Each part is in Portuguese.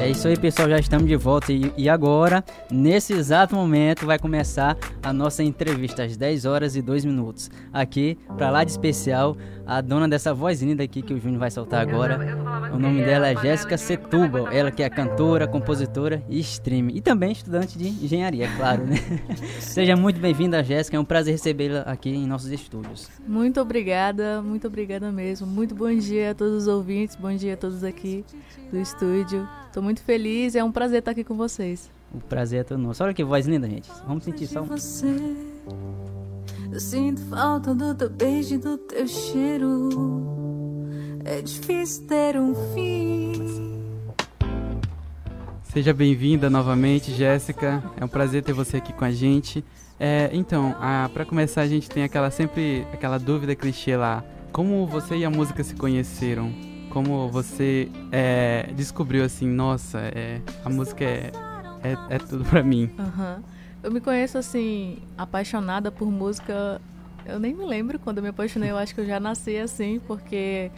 É isso aí, pessoal, já estamos de volta e, e, agora, nesse exato momento, vai começar a nossa entrevista às 10 horas e 2 minutos. Aqui, para lá de especial, a dona dessa voz linda aqui que o Júnior vai soltar agora. O nome dela é Jéssica Setúbal, ela que é cantora, compositora e streamer e também estudante de engenharia, é claro, né? Seja muito bem-vinda, Jéssica, é um prazer recebê-la aqui em nossos estúdios. Muito obrigada, muito obrigada mesmo. Muito bom dia a todos os ouvintes, bom dia a todos aqui do estúdio. Estou muito feliz, é um prazer estar aqui com vocês. O prazer é todo nosso. Olha que voz linda, gente. Vamos sentir só um... Você, eu sinto falta do teu beijo e do teu cheiro. É difícil ter um fim. Seja bem-vinda novamente, Jéssica. É um prazer ter você aqui com a gente. É, então, para começar, a gente tem aquela sempre aquela dúvida clichê lá. Como você e a música se conheceram? Como você é, descobriu assim, nossa, é, a música é, é, é tudo pra mim. Uhum. Eu me conheço assim, apaixonada por música. Eu nem me lembro quando eu me apaixonei, eu acho que eu já nasci assim, porque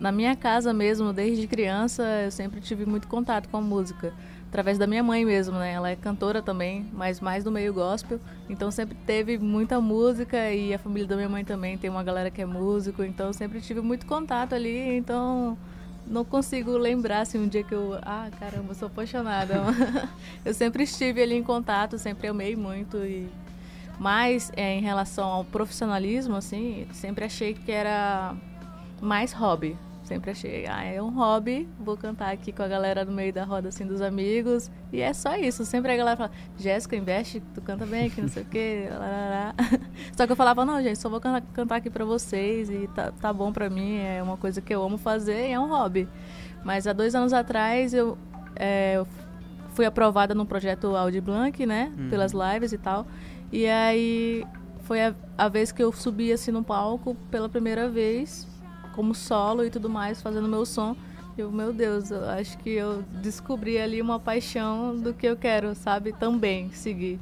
na minha casa mesmo, desde criança, eu sempre tive muito contato com a música através da minha mãe mesmo, né? Ela é cantora também, mas mais do meio gospel. Então sempre teve muita música e a família da minha mãe também tem uma galera que é músico, então sempre tive muito contato ali, então não consigo lembrar assim um dia que eu, ah, caramba, sou apaixonada. eu sempre estive ali em contato, sempre amei muito e mas é, em relação ao profissionalismo assim, sempre achei que era mais hobby, Sempre achei, ah, é um hobby, vou cantar aqui com a galera no meio da roda, assim, dos amigos. E é só isso. Sempre a galera fala, Jéssica, investe, tu canta bem aqui, não sei o quê. Só que eu falava, não, gente, só vou cantar, cantar aqui pra vocês e tá, tá bom pra mim, é uma coisa que eu amo fazer e é um hobby. Mas há dois anos atrás eu, é, eu fui aprovada no projeto Audi Blanc, né? Uhum. Pelas lives e tal. E aí foi a, a vez que eu subi assim no palco pela primeira vez como solo e tudo mais, fazendo meu som. Eu, meu Deus, eu acho que eu descobri ali uma paixão do que eu quero, sabe, também seguir.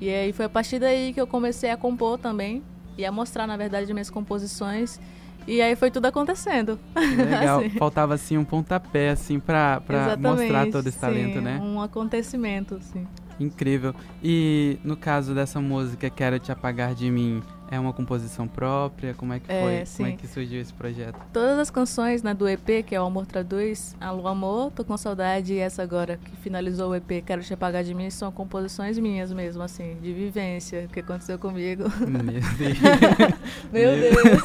E aí foi a partir daí que eu comecei a compor também e a mostrar, na verdade, minhas composições. E aí foi tudo acontecendo. Legal. assim. Faltava assim um pontapé assim para mostrar todo esse sim, talento, né? Um acontecimento, sim. Incrível. E no caso dessa música Quero te apagar de mim, é uma composição própria? Como é que foi? É, Como é que surgiu esse projeto? Todas as canções né, do EP, que é o Amor Traduz, Alô Amor, Tô Com Saudade e essa agora que finalizou o EP, Quero Te Apagar de Mim, são composições minhas mesmo, assim, de vivência, o que aconteceu comigo. Meu Deus. meu Deus.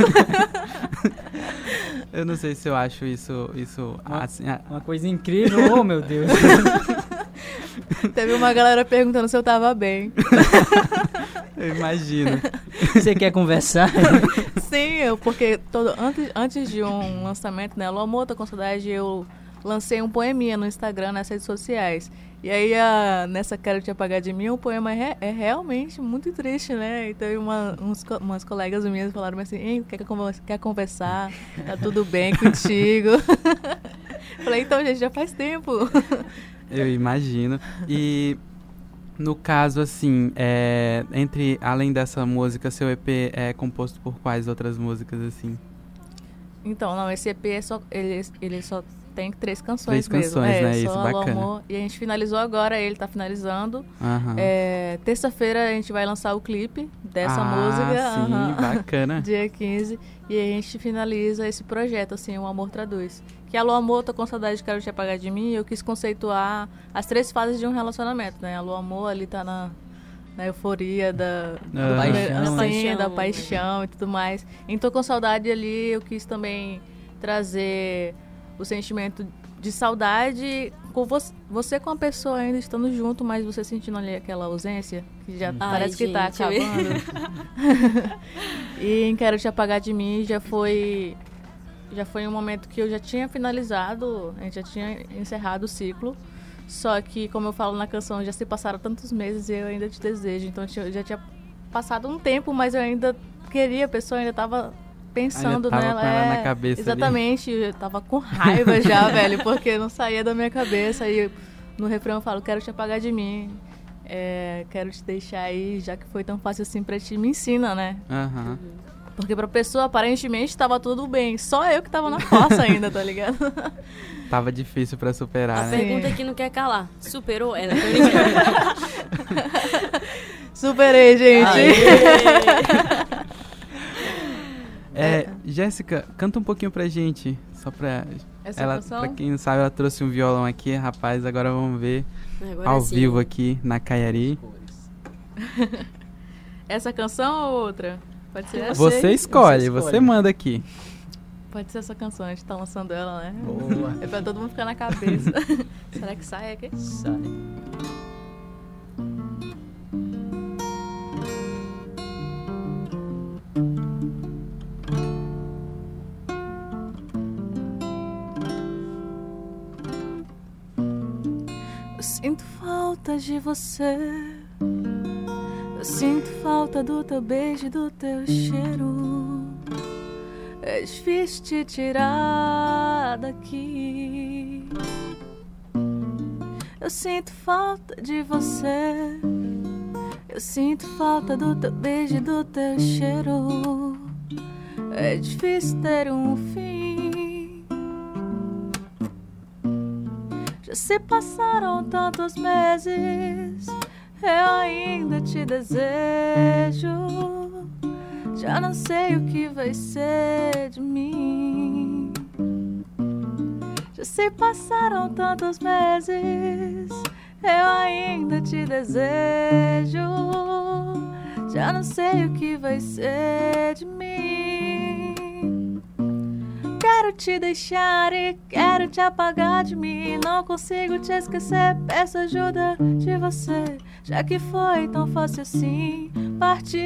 eu não sei se eu acho isso... isso uma, assim, uma coisa incrível, oh meu Deus. Teve uma galera perguntando se eu tava bem. eu imagino. Você quer conversar? Sim, eu, porque todo, antes, antes de um lançamento, né, Alô Amor, com saudade, eu lancei um poeminha no Instagram, nas redes sociais. E aí, a, nessa Quero Te Apagar de Mim, o poema é, é realmente muito triste, né? Então, uma, uns, umas colegas minhas falaram assim, Ei, quer, quer conversar? Tá tudo bem contigo? Falei, então, gente, já faz tempo. Eu imagino. E no caso, assim, é, entre além dessa música, seu EP é composto por quais outras músicas, assim? Então, não, esse EP é só, ele, ele só tem três canções três mesmo. canções, é, né? Isso, bacana. Amor, e a gente finalizou agora, ele tá finalizando. Uhum. É, Terça-feira a gente vai lançar o clipe dessa ah, música. Sim, uhum. bacana. Dia 15. E a gente finaliza esse projeto, assim, O Amor Traduz. Que Alô Amor, tô com saudade, quero te apagar de mim. Eu quis conceituar as três fases de um relacionamento, né? Alô Amor ali tá na, na euforia da, ah. paixão, assim, paixão, da paixão e tudo mais. Então, com saudade ali, eu quis também trazer o sentimento de saudade com você, você com a pessoa ainda estando junto, mas você sentindo ali aquela ausência, que já Ai, parece gente, que tá acabando. e em Quero Te Apagar de Mim já foi já foi um momento que eu já tinha finalizado, a gente já tinha encerrado o ciclo. Só que, como eu falo na canção, já se passaram tantos meses e eu ainda te desejo. Então eu já tinha passado um tempo, mas eu ainda queria, a pessoa ainda estava pensando tava nela. É, na cabeça exatamente, ali. eu tava com raiva já, velho, porque não saía da minha cabeça. E no refrão eu falo, quero te apagar de mim. É, quero te deixar aí, já que foi tão fácil assim pra ti, me ensina, né? Uhum. Porque pra pessoa, aparentemente, tava tudo bem. Só eu que tava na fossa ainda, tá ligado? Tava difícil pra superar, A né? pergunta que não quer calar. Superou? É, não, Superei, gente. É, Jéssica, canta um pouquinho pra gente. Só pra. Essa ela, canção? pra quem não sabe, ela trouxe um violão aqui, rapaz. Agora vamos ver Agora ao sim. vivo aqui na Caiari. Essa canção ou outra? Pode ser essa? Você, Você escolhe, escolhe. você manda aqui. Pode ser essa canção, a gente tá lançando ela, né? Boa. É pra todo mundo ficar na cabeça. Será que sai aqui? Sai. Eu sinto falta de você. Sinto falta do teu beijo do teu cheiro. É difícil te tirar daqui. Eu sinto falta de você. Eu sinto falta do teu beijo do teu cheiro. É difícil ter um fim. Já se passaram tantos meses, eu ainda te desejo. Já não sei o que vai ser de mim. Já se passaram tantos meses, eu ainda te desejo. Já não sei o que vai ser de mim. Quero te deixar e quero te apagar de mim. Não consigo te esquecer, peço ajuda de você. Já que foi tão fácil assim partir.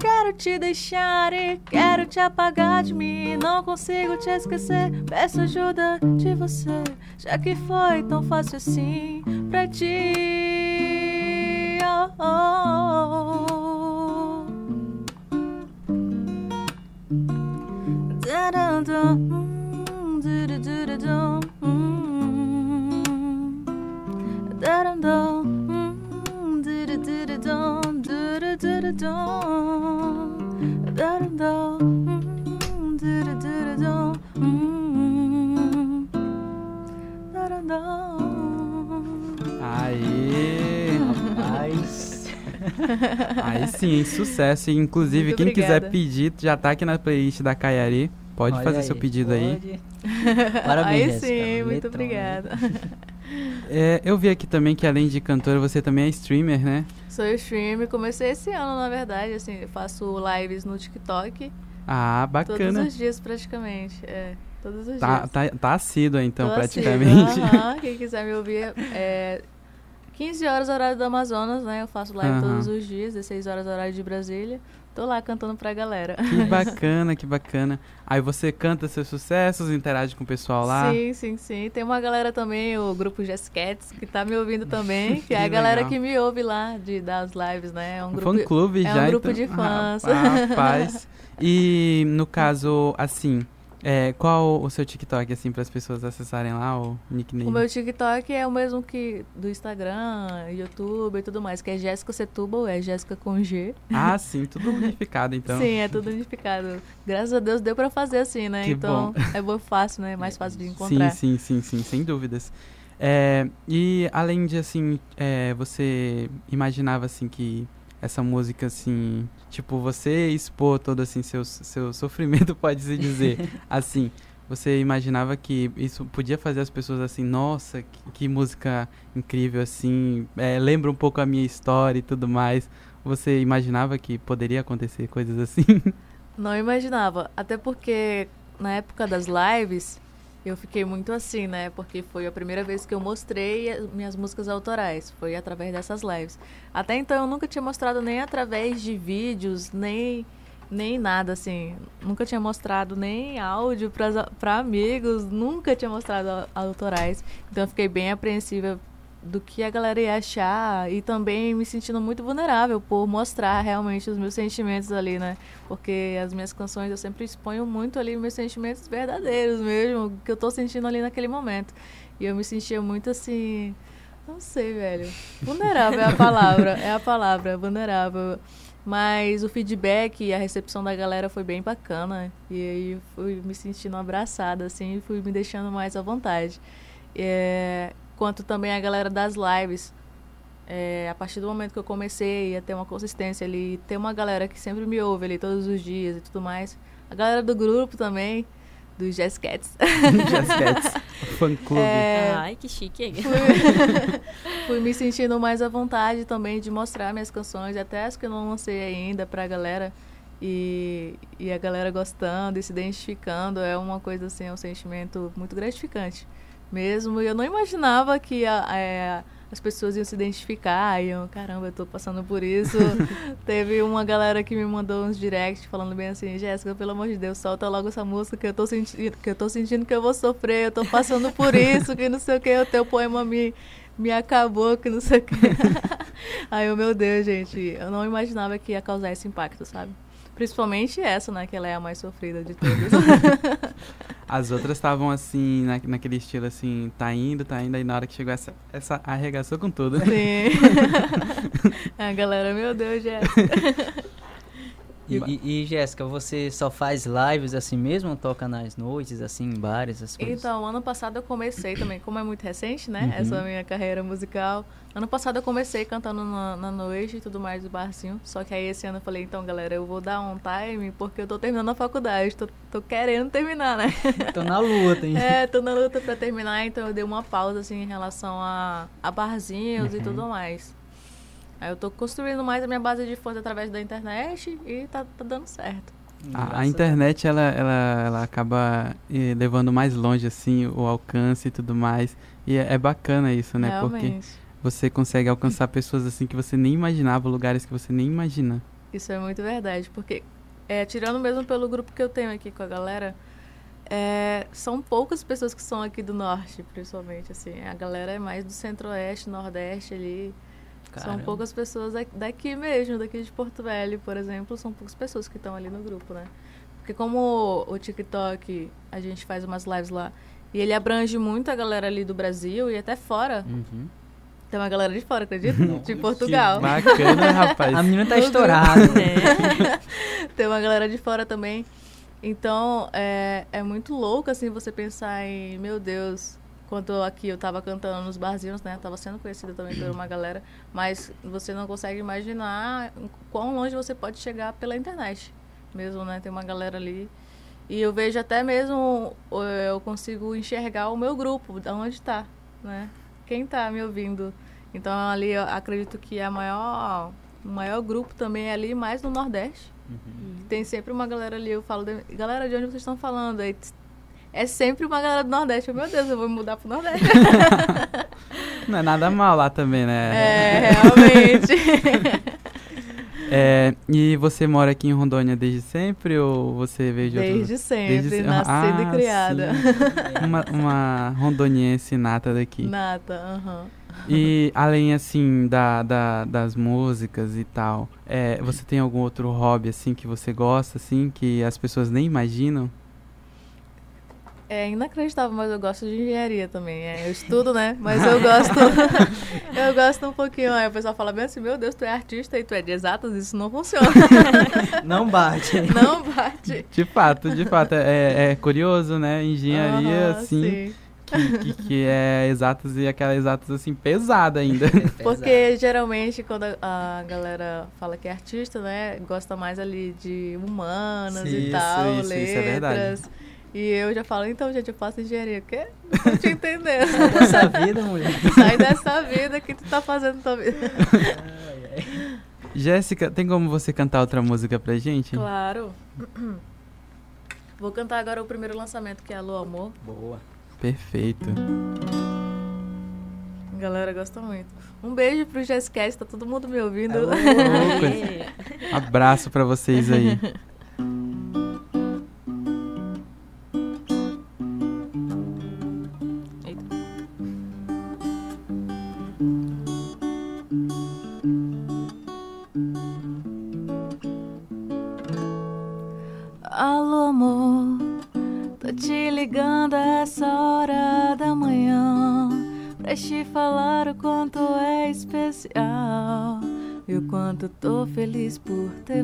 Quero te deixar e quero te apagar de mim. Não consigo te esquecer, peço ajuda de você. Já que foi tão fácil assim pra ti. Oh, oh, oh. Da-dum-dum, mm, Aí sim, hein? sucesso. E, Inclusive, Muito quem quiser obrigada. pedir, já tá aqui na playlist da Caiari. Pode Olha fazer seu pedido aí. pode. Parabéns, Aí sim, muito Letrão. obrigada. É, eu vi aqui também que além de cantora, você também é streamer, né? Sou streamer, comecei esse ano, na verdade, assim, eu faço lives no TikTok Ah, todos bacana. os dias praticamente, é, todos os Tá, dias. tá, tá assíduo então, Tô praticamente. assídua, quem quiser me ouvir, é 15 horas horário do Amazonas, né, eu faço live Aham. todos os dias, 16 horas horário de Brasília, tô lá cantando pra galera. Que bacana, que bacana. Aí você canta seus sucessos, interage com o pessoal lá. Sim, sim, sim. Tem uma galera também, o grupo Jesscats, que tá me ouvindo também, que é a Que galera legal. que me ouve lá de, das lives, né? É um Um grupo. fã-clube é um já, grupo então. de fãs. Rapaz. E no caso, assim, é, qual o seu TikTok, assim, para as pessoas acessarem lá, o nickname? O meu TikTok é o mesmo que do Instagram, YouTube e tudo mais, que é Jéssica Setúbal, é Jéssica com G. Ah, sim, tudo unificado, então. Sim, é tudo unificado. Graças a Deus deu pra fazer assim, né? Que então bom. é bom, fácil, né? Mais fácil de Sim, encontrar. sim, sim, sim, sem dúvidas. É, e além de, assim, é, você imaginava, assim, que essa música, assim, tipo, você expor todo, assim, seu, seu sofrimento, pode-se dizer, assim, você imaginava que isso podia fazer as pessoas, assim, nossa, que, que música incrível, assim, é, lembra um pouco a minha história e tudo mais. Você imaginava que poderia acontecer coisas assim? Não imaginava. Até porque na época das lives eu fiquei muito assim, né? Porque foi a primeira vez que eu mostrei as minhas músicas autorais. Foi através dessas lives. Até então eu nunca tinha mostrado nem através de vídeos, nem, nem nada assim. Nunca tinha mostrado nem áudio para amigos, nunca tinha mostrado autorais. Então eu fiquei bem apreensiva do que a galera ia achar e também me sentindo muito vulnerável por mostrar realmente os meus sentimentos ali, né? Porque as minhas canções eu sempre exponho muito ali meus sentimentos verdadeiros mesmo, que eu tô sentindo ali naquele momento. E eu me sentia muito assim, não sei, velho. Vulnerável é a palavra, é a palavra, vulnerável. Mas o feedback e a recepção da galera foi bem bacana. E aí fui me sentindo abraçada, assim, fui me deixando mais à vontade. É, quanto também a galera das lives. É, a partir do momento que eu comecei a ter uma consistência ali, ter uma galera que sempre me ouve ali todos os dias e tudo mais. A galera do grupo também, dos Jazz Cats. Jazz Cats, fã clube. É, Ai, que chique. fui, fui me sentindo mais à vontade também de mostrar minhas canções, até as que eu não lancei ainda pra galera. E, e a galera gostando e se identificando é uma coisa assim, é um sentimento muito gratificante. Mesmo, e eu não imaginava que a, a- as pessoas iam se identificar, iam, caramba, eu tô passando por isso. Teve uma galera que me mandou uns direct falando bem assim, Jéssica, pelo amor de Deus, solta logo essa música que eu tô sentindo, que eu tô sentindo que eu vou sofrer, eu tô passando por isso, que não sei o que, o teu poema me, me acabou, que não sei o que. Aí eu, meu Deus, gente, eu não imaginava que ia causar esse impacto, sabe? Principalmente essa, né, que ela é a mais sofrida de todas. As outras estavam assim, na, naquele estilo assim, tá indo, tá indo, aí na hora que chegou essa, essa arregaçou com tudo. Sim. a galera, meu Deus, Jéssica. E, e, e, Jéssica, você só faz lives assim mesmo ou toca nas noites, assim, em bares, essas coisas? Então, ano passado eu comecei também, como é muito recente, né? Uhum. Essa minha carreira musical. Ano passado eu comecei cantando na, na noite e tudo mais do barzinho. Só que aí esse ano eu falei, então, galera, eu vou dar um time porque eu tô terminando a faculdade. Tô, tô querendo terminar, né? Tô na luta, hein? É, tô na luta pra terminar, então eu dei uma pausa, assim, em relação a, a barzinhos e Uhum. tudo mais. Aí eu tô construindo mais a minha base de fonte através da internet e tá, tá dando certo. A, a internet, ela, ela, ela acaba eh, levando mais longe, assim, o alcance e tudo mais. E é, é bacana isso, né? Porque Realmente. você consegue alcançar pessoas, assim, que você nem imaginava, lugares que você nem imagina. Isso é muito verdade, porque é, tirando mesmo pelo grupo que eu tenho aqui com a galera, é, são poucas pessoas que são aqui do norte, principalmente, assim. A galera é mais do centro-oeste, nordeste ali. São Caramba. poucas pessoas daqui- daqui mesmo, daqui de Porto Velho, por exemplo, são poucas pessoas que estão ali no grupo, né? Porque como o TikTok, a gente faz umas lives lá, e ele abrange muito a galera ali do Brasil e até fora. Uhum. Tem uma galera de fora, acredita? de Portugal. Que bacana, rapaz. A menina tá estourada. Tem uma galera de fora também. Então, é, é muito louco, assim, você pensar em, meu Deus, quando aqui eu tava cantando nos barzinhos, né? Tava sendo conhecida também por uma galera, mas você não consegue imaginar quão longe você pode chegar pela internet. Mesmo, né? Tem uma galera ali. E eu vejo até mesmo, eh, eu consigo enxergar o meu grupo, de onde tá, né? Quem tá me ouvindo. Então, ali eu acredito que a maior, o maior grupo também é ali mais no Nordeste. Tem sempre uma galera ali, eu falo, de- galera, de onde vocês estão falando? Aí, é sempre uma galera do Nordeste. Eu, Meu Deus, eu vou me mudar pro Nordeste. Não é nada mal lá também, né? é, realmente. É, e você mora aqui em Rondônia desde sempre ou você veio de outro Desde sempre, Desde nascida Ah, e criada. sim. Uma, uma rondoniense nata daqui. Nata, aham. E além, assim, da, da- das músicas e tal, é, você tem algum outro hobby, assim, que você gosta, assim, que as pessoas nem imaginam? É inacreditável, mas eu gosto de engenharia também. É, eu estudo, né? Mas eu gosto. eu gosto um pouquinho. Aí o pessoal fala bem assim: Meu Deus, tu é artista e tu é de exatas, isso não funciona. Não bate. não bate. De fato, de fato, é, é curioso, né? Engenharia, Aham, assim, sim. que, que, que é exatas e aquela exatas, assim, pesada ainda. Porque geralmente quando a, a galera fala que é artista, né, gosta mais ali de humanas Isso, e tal, isso, isso é verdade. E eu já falo, então, gente, eu faço engenharia. O quê? Não tô te entendendo. Essa vida, mulher. Sai dessa vida que tu tá fazendo tua vida. Jéssica, tem como você cantar outra música pra gente? Claro. Vou cantar agora o primeiro lançamento, que é Alô Amor. Boa. Perfeito. A galera gosta muito. Um beijo pro Jessicast, tá todo mundo me ouvindo. Alô. Abraço pra vocês aí.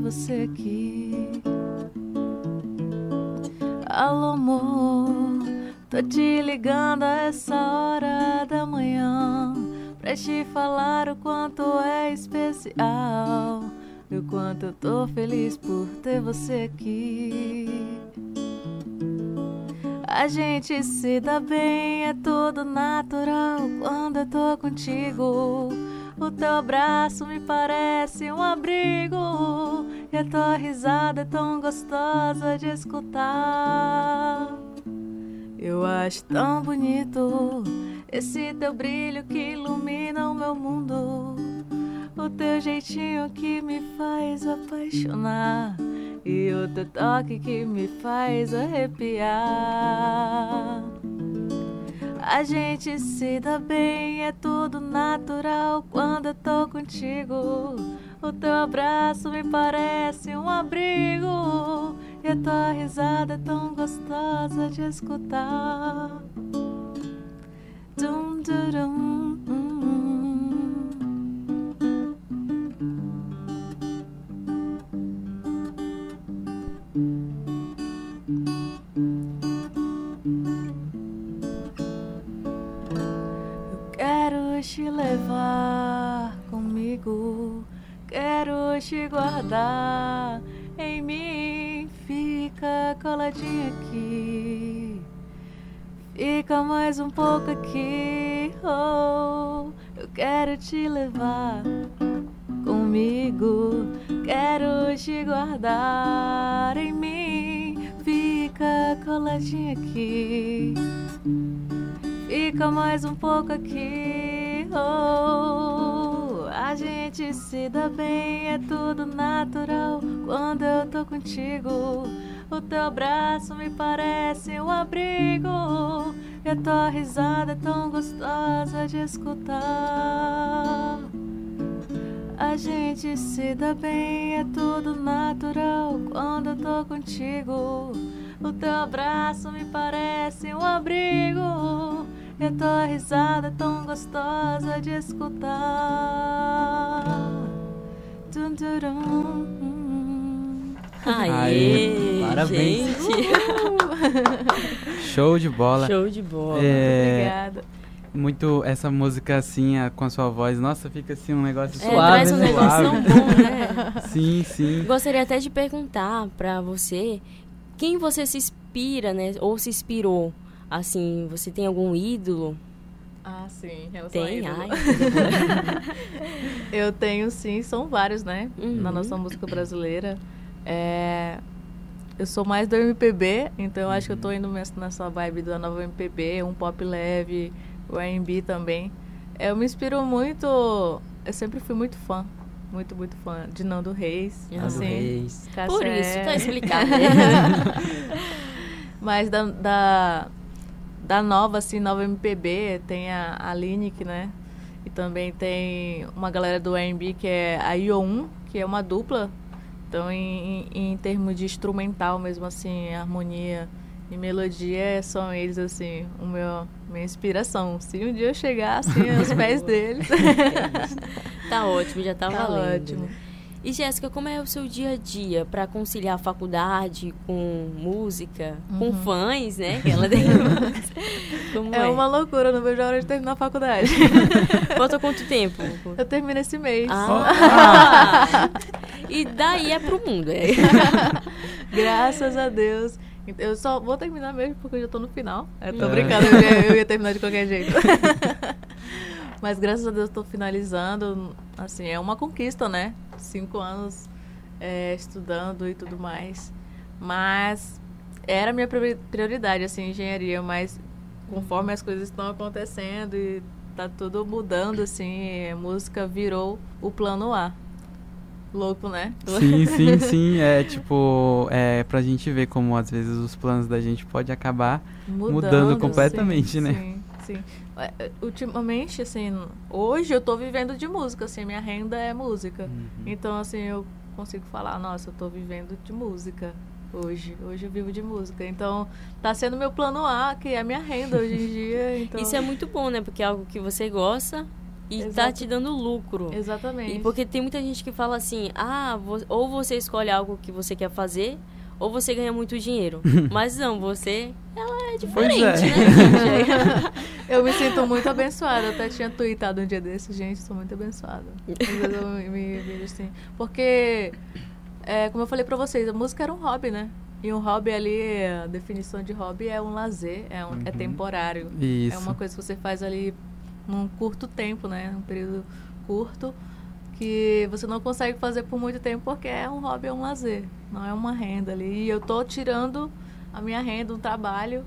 Você aqui. Alô, amor, tô te ligando a essa hora da manhã pra te falar o quanto é especial. E o quanto eu tô feliz por ter você aqui. A gente se dá bem, é tudo natural quando eu tô contigo. O teu abraço me parece um abrigo e a tua risada é tão gostosa de escutar. Eu acho tão bonito esse teu brilho que ilumina o meu mundo. O teu jeitinho que me faz apaixonar e o teu toque que me faz arrepiar. A gente se dá bem, é tudo natural quando eu tô contigo. O teu abraço me parece um abrigo e a tua risada é tão gostosa de escutar. Dum, hum. Eu quero te levar comigo, quero te guardar em mim. Fica coladinha aqui, fica mais um pouco aqui. Oh, eu quero te levar comigo, quero te guardar em mim. Fica coladinha aqui. Fica mais um pouco aqui. Oh, a gente se dá bem, é tudo natural quando eu tô contigo. O teu abraço me parece um abrigo e a tua risada é tão gostosa de escutar. A gente se dá bem, é tudo natural quando eu tô contigo. O teu abraço me parece um abrigo e a tua risada é tão gostosa de escutar. Tum, turum. Aê, Aê, parabéns. gente. Show de bola. Show de bola. É, Obrigada. muito essa música assim, a- com a sua voz. Nossa, fica assim um negócio É, suave, traz um né? negócio tão bom, né? Sim, sim. Gostaria até de perguntar pra você quem você se inspira, né? Ou se inspirou. Assim, você tem algum ídolo? Ah, sim, Tem, ai. Eu tenho sim, são vários, né? Uhum. Na nossa música brasileira. É, Eu sou mais do MPB, então eu acho que eu tô indo mes- nessa vibe da nova MPB, um pop leve, o R&B também. É, Eu me inspiro muito, eu sempre fui muito fã, muito, muito fã de Nando Reis. Nando assim, Reis. Cassé. Por isso, tá explicado. Mas da, da, da nova, assim, nova MPB, tem a, a Lineker, né? E também tem uma galera do R&B que é a IO1, que é uma dupla. Então, em, em, em termos de instrumental mesmo, assim, harmonia e melodia, são eles, assim, o meu, minha inspiração. Se um dia eu chegar, assim, aos pés deles, tá ótimo, já tá, tá valendo. ótimo. E Jéssica, como é o seu dia a dia para conciliar a faculdade com música, com Uhum. fãs, né? Que ela tem. como É uma loucura, não vejo a hora de terminar a faculdade. Falta quanto tempo? eu termino esse mês. Ah! e daí é pro mundo, é. Graças a Deus. Eu só vou terminar mesmo porque eu já tô no final. Eu tô É. brincando, eu ia, eu ia terminar de qualquer jeito. Mas graças a Deus tô finalizando. Assim, é uma conquista, né? Cinco anos é, estudando e tudo mais. Mas era a minha priori- prioridade, assim, engenharia. Mas conforme as coisas estão acontecendo e tá tudo mudando, assim, a música virou o plano A. Louco, né? Sim, sim, sim. É tipo, é pra gente ver como às vezes os planos da gente pode acabar. Mudando completamente, sim, né? Sim, sim. É, é, Ultimamente, assim, hoje eu tô vivendo de música, assim, minha renda é música. Uhum. Então, assim, eu consigo falar, nossa, eu tô vivendo de música hoje. Hoje eu vivo de música. Então, tá sendo meu plano A, que é a minha renda hoje em dia. Então, Isso é muito bom, né? Porque é algo que você gosta e Exato. tá te dando lucro. Exatamente. E porque tem muita gente que fala assim, ah, ou você escolhe algo que você quer fazer, ou você ganha muito dinheiro. Mas não, você, ela é diferente, é. né? Eu me sinto muito abençoada. Eu até tinha tweetado um dia desses, gente, sou muito abençoada. Às vezes eu me, vejo assim. Porque, é, como eu falei pra vocês, a música era um hobby, né? E um hobby ali, a definição de hobby é um lazer, é, um- é Uhum. temporário. Isso. É uma coisa que você faz ali num curto tempo, né? Um período curto que você não consegue fazer por muito tempo porque é um hobby, é um lazer, não é uma renda ali. E eu tô tirando a minha renda, um trabalho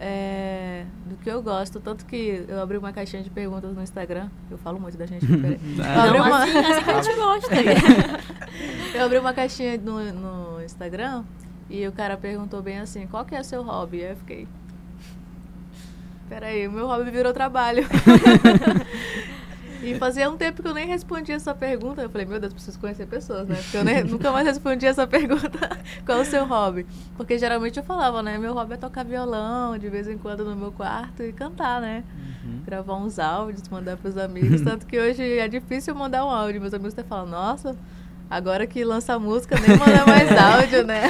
é, do que eu gosto. Tanto que eu abri uma caixinha de perguntas no Instagram. Eu falo muito da gente. peraí. Eu abri Não, uma- assim, assim que a gente gosta. eu abri uma caixinha no, no Instagram e o cara perguntou bem assim, qual que é o seu hobby? Aí eu fiquei. Peraí, o meu hobby virou trabalho. e fazia um tempo que eu nem respondia essa pergunta. Eu falei, meu Deus, preciso conhecer pessoas, né? Porque eu nem- nunca mais respondi essa pergunta. qual é o seu hobby? Porque geralmente eu falava, né? Meu hobby é tocar violão de vez em quando no meu quarto e cantar, né? Uhum. gravar uns áudios, mandar pros amigos. Tanto que hoje é difícil mandar um áudio. Meus amigos até falam, nossa, agora que lança música, nem manda mais áudio, né?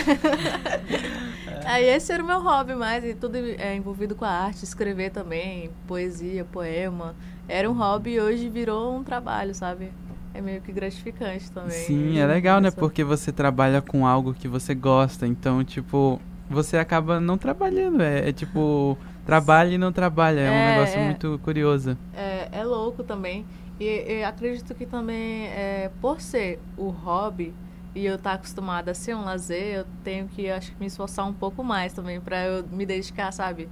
Aí esse era o meu hobby mais, e tudo é envolvido com a arte, escrever também, poesia, poema. Era um hobby e hoje virou um trabalho, sabe? É meio que gratificante também. Sim, é legal, né? Porque você trabalha com algo que você gosta. Então, tipo, você acaba não trabalhando. É, é tipo, trabalha e não trabalha. É, um É, negócio é. muito curioso. é, é louco também. E, e acredito que também, é, por ser o hobby e eu estar acostumada a ser um lazer, eu tenho que, acho que, me esforçar um pouco mais também para eu me dedicar, sabe?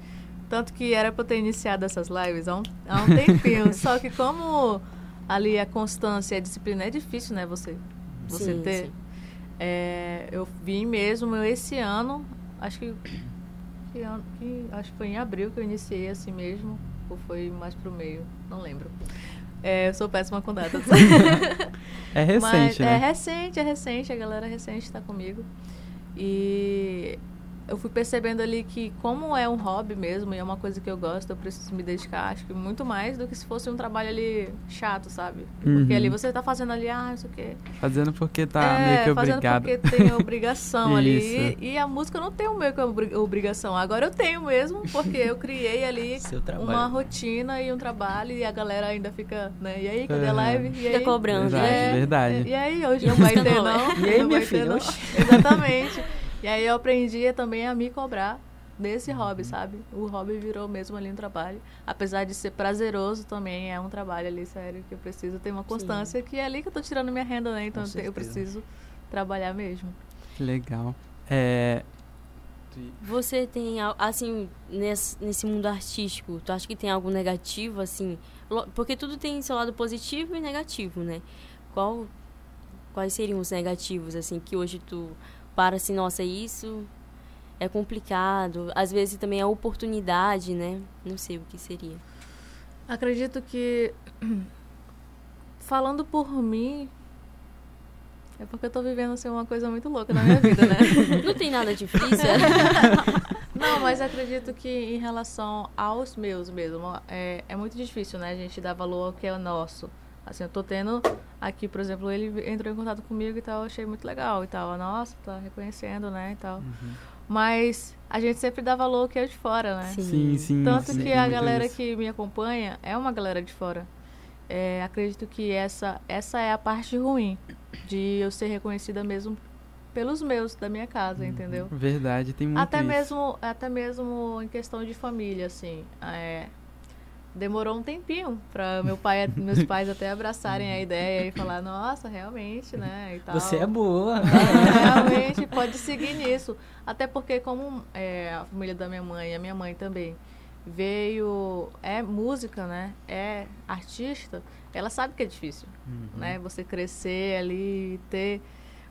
Tanto que era para eu ter iniciado essas lives há um, há um tempinho. só que como ali a constância e a disciplina é difícil, né? Você, você Sim, ter. sim. É, eu vim mesmo eu esse ano, acho que, que ano- que- acho que foi em abril que eu iniciei assim mesmo, ou foi mais pro meio, não lembro. É, eu sou péssima com datas. É recente, Mas né? É recente, é recente, a galera recente está comigo. E eu fui percebendo ali que como é um hobby mesmo e é uma coisa que eu gosto, eu preciso me dedicar, acho que muito mais do que se fosse um trabalho ali chato, sabe? Porque Uhum. ali você tá fazendo ali, ah, isso aqui. Fazendo porque tá é, meio que fazendo obrigado. porque tem obrigação ali. E, e a música não tem o meio que obri- obrigação. Agora eu tenho mesmo, porque eu criei ali uma rotina e um trabalho e a galera ainda fica, né? E aí, cadê a Aham. live? E Fica aí? cobrando, Verdade, né? verdade. E aí, hoje não vai ter, não, não. é? E aí, não minha vai filha? não. Exatamente. E aí eu aprendi também a me cobrar desse hobby, sabe? O hobby virou mesmo ali um trabalho. Apesar de ser prazeroso também, é um trabalho ali, sério, que eu preciso ter uma constância, que é ali que eu tô tirando minha renda, né? Então eu preciso trabalhar mesmo. Que legal. É, Você tem, assim, nesse, nesse mundo artístico, tu acha que tem algo negativo, assim? Porque tudo tem seu lado positivo e negativo, né? Qual, quais seriam os negativos, assim, que hoje tu para assim, nossa, isso é complicado. Às vezes também é oportunidade, né? Não sei o que seria. Acredito que, falando por mim, é porque eu tô vivendo assim, uma coisa muito louca na minha vida, né? Não tem nada difícil. Não, mas acredito que em relação aos meus mesmo, é, é muito difícil, né? A gente dar valor ao que é nosso. Assim, eu tô tendo aqui, por exemplo, ele entrou em contato comigo e tal, eu achei muito legal e tal. Nossa, tá reconhecendo, né, e tal. Mas a gente sempre dá valor ao que é de fora, né? Sim. sim, sim. Tanto sim, que a galera isso. que me acompanha é uma galera de fora. É, acredito que essa, essa é a parte ruim de eu ser reconhecida mesmo pelos meus da minha casa, entendeu? Verdade, tem muito Até isso. mesmo, até mesmo em questão de família, assim. é, demorou um tempinho para meu pai, meus pais até abraçarem a ideia e falar, nossa, realmente, né? E tal. Você é boa. É, realmente pode seguir nisso. Até porque como é, a família da minha mãe, a minha mãe também veio é música, né? É artista. Ela sabe que é difícil, Uhum. né? Você crescer ali, e ter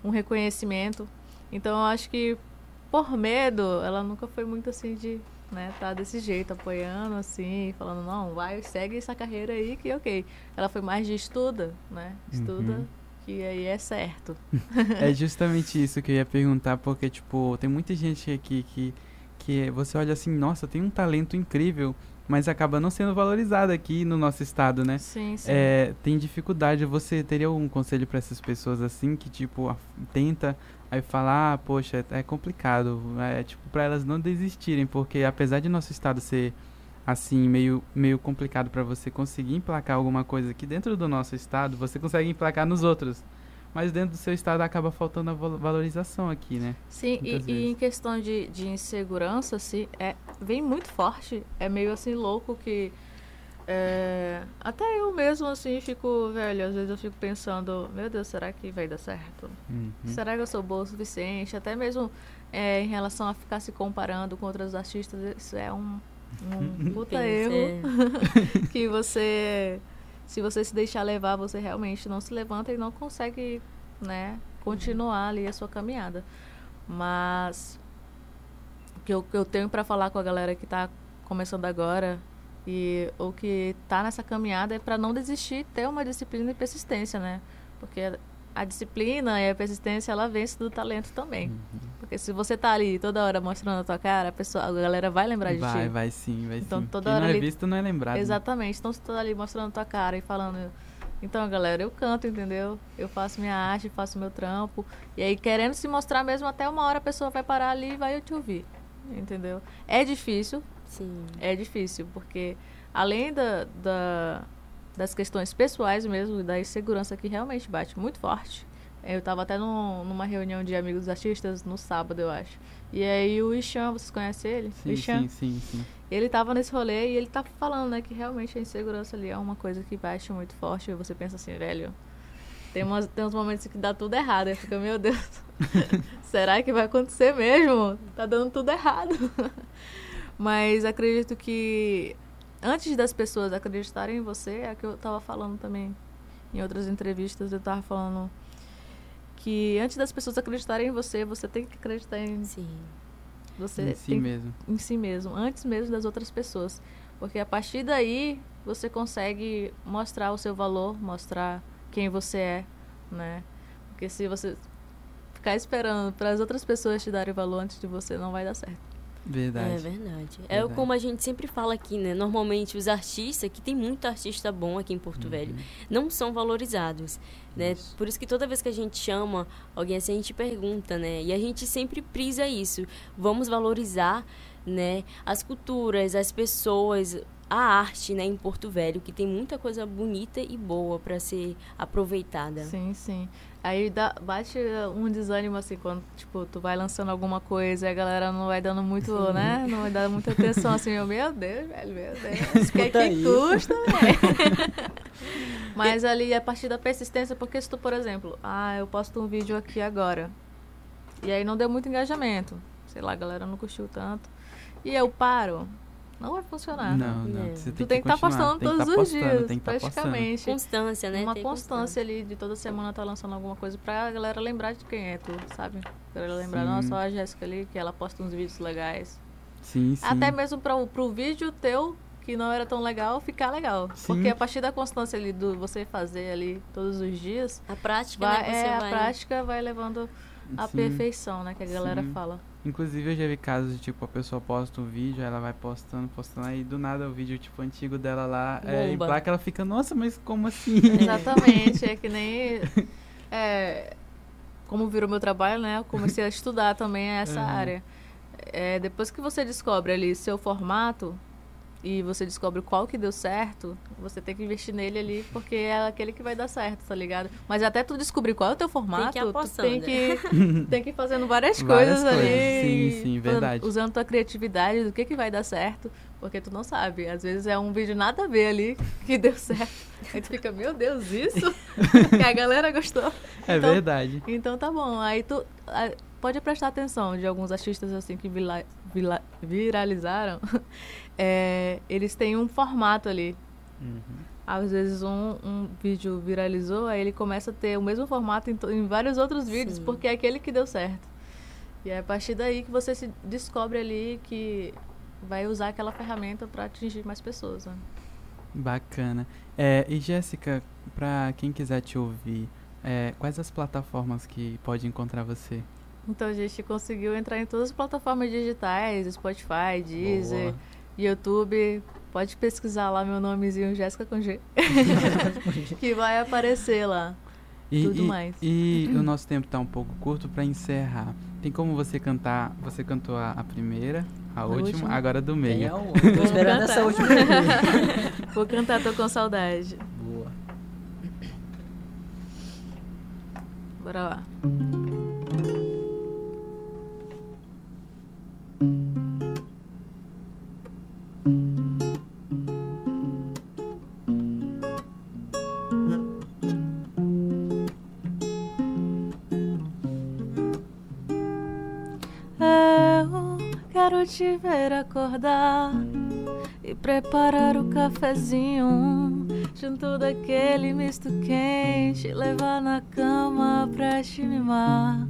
um reconhecimento. Então eu acho que por medo, ela nunca foi muito assim de, né, tá desse jeito, apoiando assim, falando, não, vai, segue essa carreira aí que ok. Ela foi mais de estuda, né? Estuda, Uhum. que aí é certo. É justamente isso que eu ia perguntar, porque, tipo, tem muita gente aqui que, que você olha assim, nossa, tem um talento incrível, mas acaba não sendo valorizada aqui no nosso estado, né? Sim, sim. É, tem dificuldade. Você teria algum conselho para essas pessoas assim que tipo a- tenta aí falar, ah, poxa, é complicado, é tipo para elas não desistirem, porque apesar de nosso estado ser assim meio meio complicado para você conseguir emplacar alguma coisa aqui dentro do nosso estado, você consegue emplacar nos outros. Mas dentro do seu estado acaba faltando a val- valorização aqui, né? Sim, e, e em questão de, de insegurança, assim, é, vem muito forte. É meio assim louco que. É, até eu mesmo, assim, fico, velho, às vezes eu fico pensando, meu Deus, será que vai dar certo? Uhum. Será que eu sou boa o suficiente? Até mesmo é, em relação a ficar se comparando com outros artistas, isso é um, um puta erro é. que você se você se deixar levar você realmente não se levanta e não consegue né continuar ali a sua caminhada mas o que eu, que eu tenho para falar com a galera que está começando agora e ou que está nessa caminhada é para não desistir ter uma disciplina e persistência né porque a disciplina e a persistência ela vence do talento também Uhum. porque se você tá ali toda hora mostrando a tua cara a pessoa a galera vai lembrar de ti Vai, vai sim, vai Então, sim. toda Quem hora não é ali- visto não é lembrado. né? Exatamente. Então, você tá ali mostrando tua cara e falando. Então, galera, eu canto, entendeu? Eu faço minha arte, faço meu trampo. E aí, querendo se mostrar mesmo, até uma hora a pessoa vai parar ali e vai te ouvir. Entendeu? É difícil, Sim. é difícil, porque além da, da- das questões pessoais mesmo, da insegurança que realmente bate muito forte. Eu tava até num- numa reunião de amigos artistas no sábado, eu acho. E aí o Ixan, vocês conhecem ele? Sim, Ixan, sim, sim, sim. ele tava nesse rolê e ele tá falando, né, que realmente a insegurança ali é uma coisa que bate muito forte. E você pensa assim, velho, tem, umas, tem uns momentos que dá tudo errado. Aí fica, meu Deus, será que vai acontecer mesmo? Tá dando tudo errado. Mas acredito que antes das pessoas acreditarem em você, é o que eu tava falando também em outras entrevistas, eu tava falando que antes das pessoas acreditarem em você, você tem que acreditar em Sim. você em si tem mesmo. em si mesmo, antes mesmo das outras pessoas. Porque a partir daí você consegue mostrar o seu valor, mostrar quem você é, né? Porque se você ficar esperando para as outras pessoas te darem valor antes de você, não vai dar certo. Verdade. É verdade. É Verdade. como a gente sempre fala aqui, né? Normalmente os artistas, que tem muito artista bom aqui em Porto Velho, não são valorizados, né? Uhum. Isso. Por isso que toda vez que a gente chama alguém assim, a gente pergunta, né? E a gente sempre prisa isso. Vamos valorizar, né? As culturas, as pessoas, a arte, né? Em Porto Velho, que tem muita coisa bonita e boa para ser aproveitada. Sim, sim. Aí dá, bate um desânimo assim quando tipo tu vai lançando alguma coisa e a galera não vai dando muito, né? Não vai dar muita atenção assim, eu, meu Deus, velho, meu Deus. O que, é que isso. custa, velho? Mas ali a partir da persistência, porque se tu, por exemplo, ah, eu posto um vídeo aqui agora. E aí não deu muito engajamento. Sei lá, a galera não curtiu tanto. E eu paro. Não vai funcionar. Não, não. É. Você Tu tem tem que estar continuar, postando tem que todos tá os postando, dias, tem que tá postando. praticamente. Constância, né? Uma Ter constância ali de toda semana tá lançando alguma coisa pra galera lembrar de quem é tu, sabe? Pra galera lembrar, Sim. nossa, ó a Jéssica ali, que ela posta uns vídeos legais. Sim, sim. Até mesmo pra, pro vídeo teu, que não era tão legal, ficar legal. Sim. Porque a partir da constância ali do você fazer ali todos os dias, A prática, vai, né? Você é, vai... a prática vai levando a Sim. perfeição, né? Que a galera Sim. fala. Inclusive eu já vi casos de tipo, a pessoa posta um vídeo, ela vai postando, postando, aí do nada o vídeo tipo antigo dela lá, é, em placa ela fica, nossa, mas como assim? Exatamente, é que nem. É, como virou meu trabalho, né? Eu comecei a estudar também essa Uhum. área. É, depois que você descobre ali seu formato e você descobre qual que deu certo, você tem que investir nele ali, porque é aquele que vai dar certo, tá ligado? Mas até tu descobrir qual é o teu formato, ir tu apostando. tem que, tem que ir fazendo várias, Várias coisas ali. coisas, sim, sim, fazendo- verdade. Usando tua criatividade do que, que vai dar certo, porque tu não sabe. Às vezes é um vídeo nada a ver ali que deu certo. Aí tu fica, meu Deus, isso? que a galera gostou. É Então- verdade. Então tá bom. Aí tu pode prestar atenção de alguns artistas assim que vila- vila- viralizaram. É, eles têm um formato ali. Uhum. Às vezes um, um vídeo viralizou, aí ele começa a ter o mesmo formato em, to- em vários outros vídeos, Sim. porque é aquele que deu certo. E é a partir daí que você se descobre ali que vai usar aquela ferramenta para atingir mais pessoas. Né? Bacana. É, e Jéssica, pra quem quiser te ouvir, é, quais as plataformas que pode encontrar você? Então a gente conseguiu entrar em todas as plataformas digitais, Spotify, Deezer, Boa. YouTube. Pode pesquisar lá meu nomezinho, Jéssica com G. que vai aparecer lá. E, tudo e, mais. E o nosso tempo está um pouco curto para encerrar. Tem como você cantar? Você cantou a, a primeira, a, a última, última, agora do meio. É, tô esperando essa última. Vou cantar Tô com saudade. Boa. Bora lá. Te ver acordar e preparar o cafezinho junto daquele misto quente, levar na cama pra te mimar.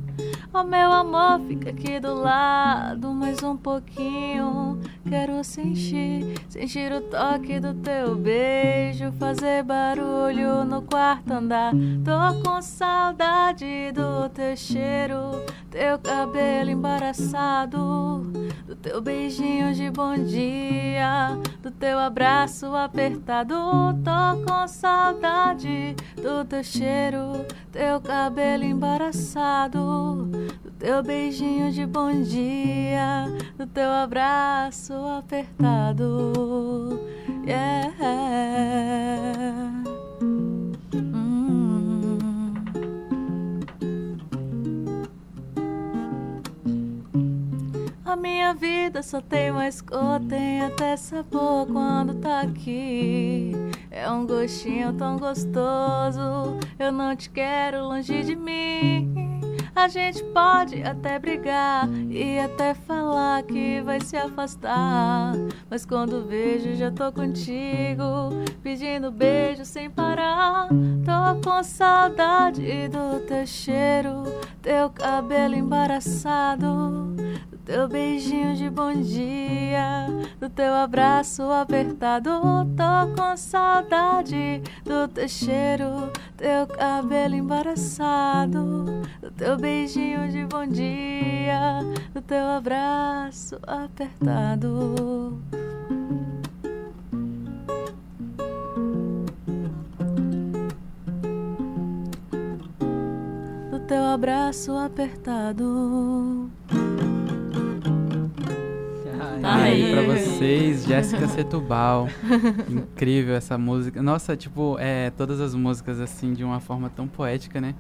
Oh meu amor, fica aqui do lado mais um pouquinho. Quero sentir, sentir o toque do teu beijo, fazer barulho no quarto andar. Tô com saudade do teu cheiro, teu cabelo embaraçado, do teu beijinho de bom dia, do teu abraço apertado. Tô com saudade do teu cheiro, teu cabelo embaraçado, do teu beijinho de bom dia, do teu abraço apertado. Yeah. Hum. A minha vida só tem mais cor, tem até sabor quando tá aqui. É um gostinho tão gostoso, eu não te quero longe de mim. A gente pode até brigar e até falar que vai se afastar. Mas quando vejo, já tô contigo, pedindo beijo sem parar. Tô com saudade do teu cheiro, teu cabelo embaraçado teu beijinho de bom dia, do teu abraço apertado. Tô com saudade do teu cheiro, teu cabelo embaraçado, do teu beijinho de bom dia, do teu abraço apertado. Do teu abraço apertado. Aí pra vocês, Jéssica Setubal. Incrível essa música. Nossa, tipo, é, todas as músicas assim de uma forma tão poética, né?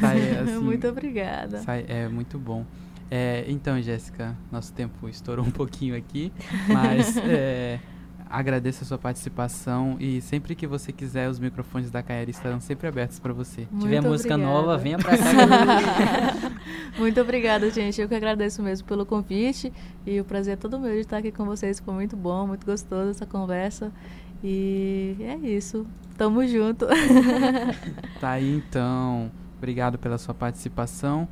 Sai, assim, muito obrigada. Sai, é muito bom. É, então, Jéssica, nosso tempo estourou um pouquinho aqui, mas é, agradeço a sua participação e sempre que você quiser, os microfones da Caera estarão sempre abertos para você. Se tiver música nova, venha para cá. muito obrigada, gente. Eu que agradeço mesmo pelo convite e o prazer é todo meu de estar aqui com vocês. Foi muito bom, muito gostoso essa conversa. E é isso. Tamo junto. tá aí então. Obrigado pela sua participação.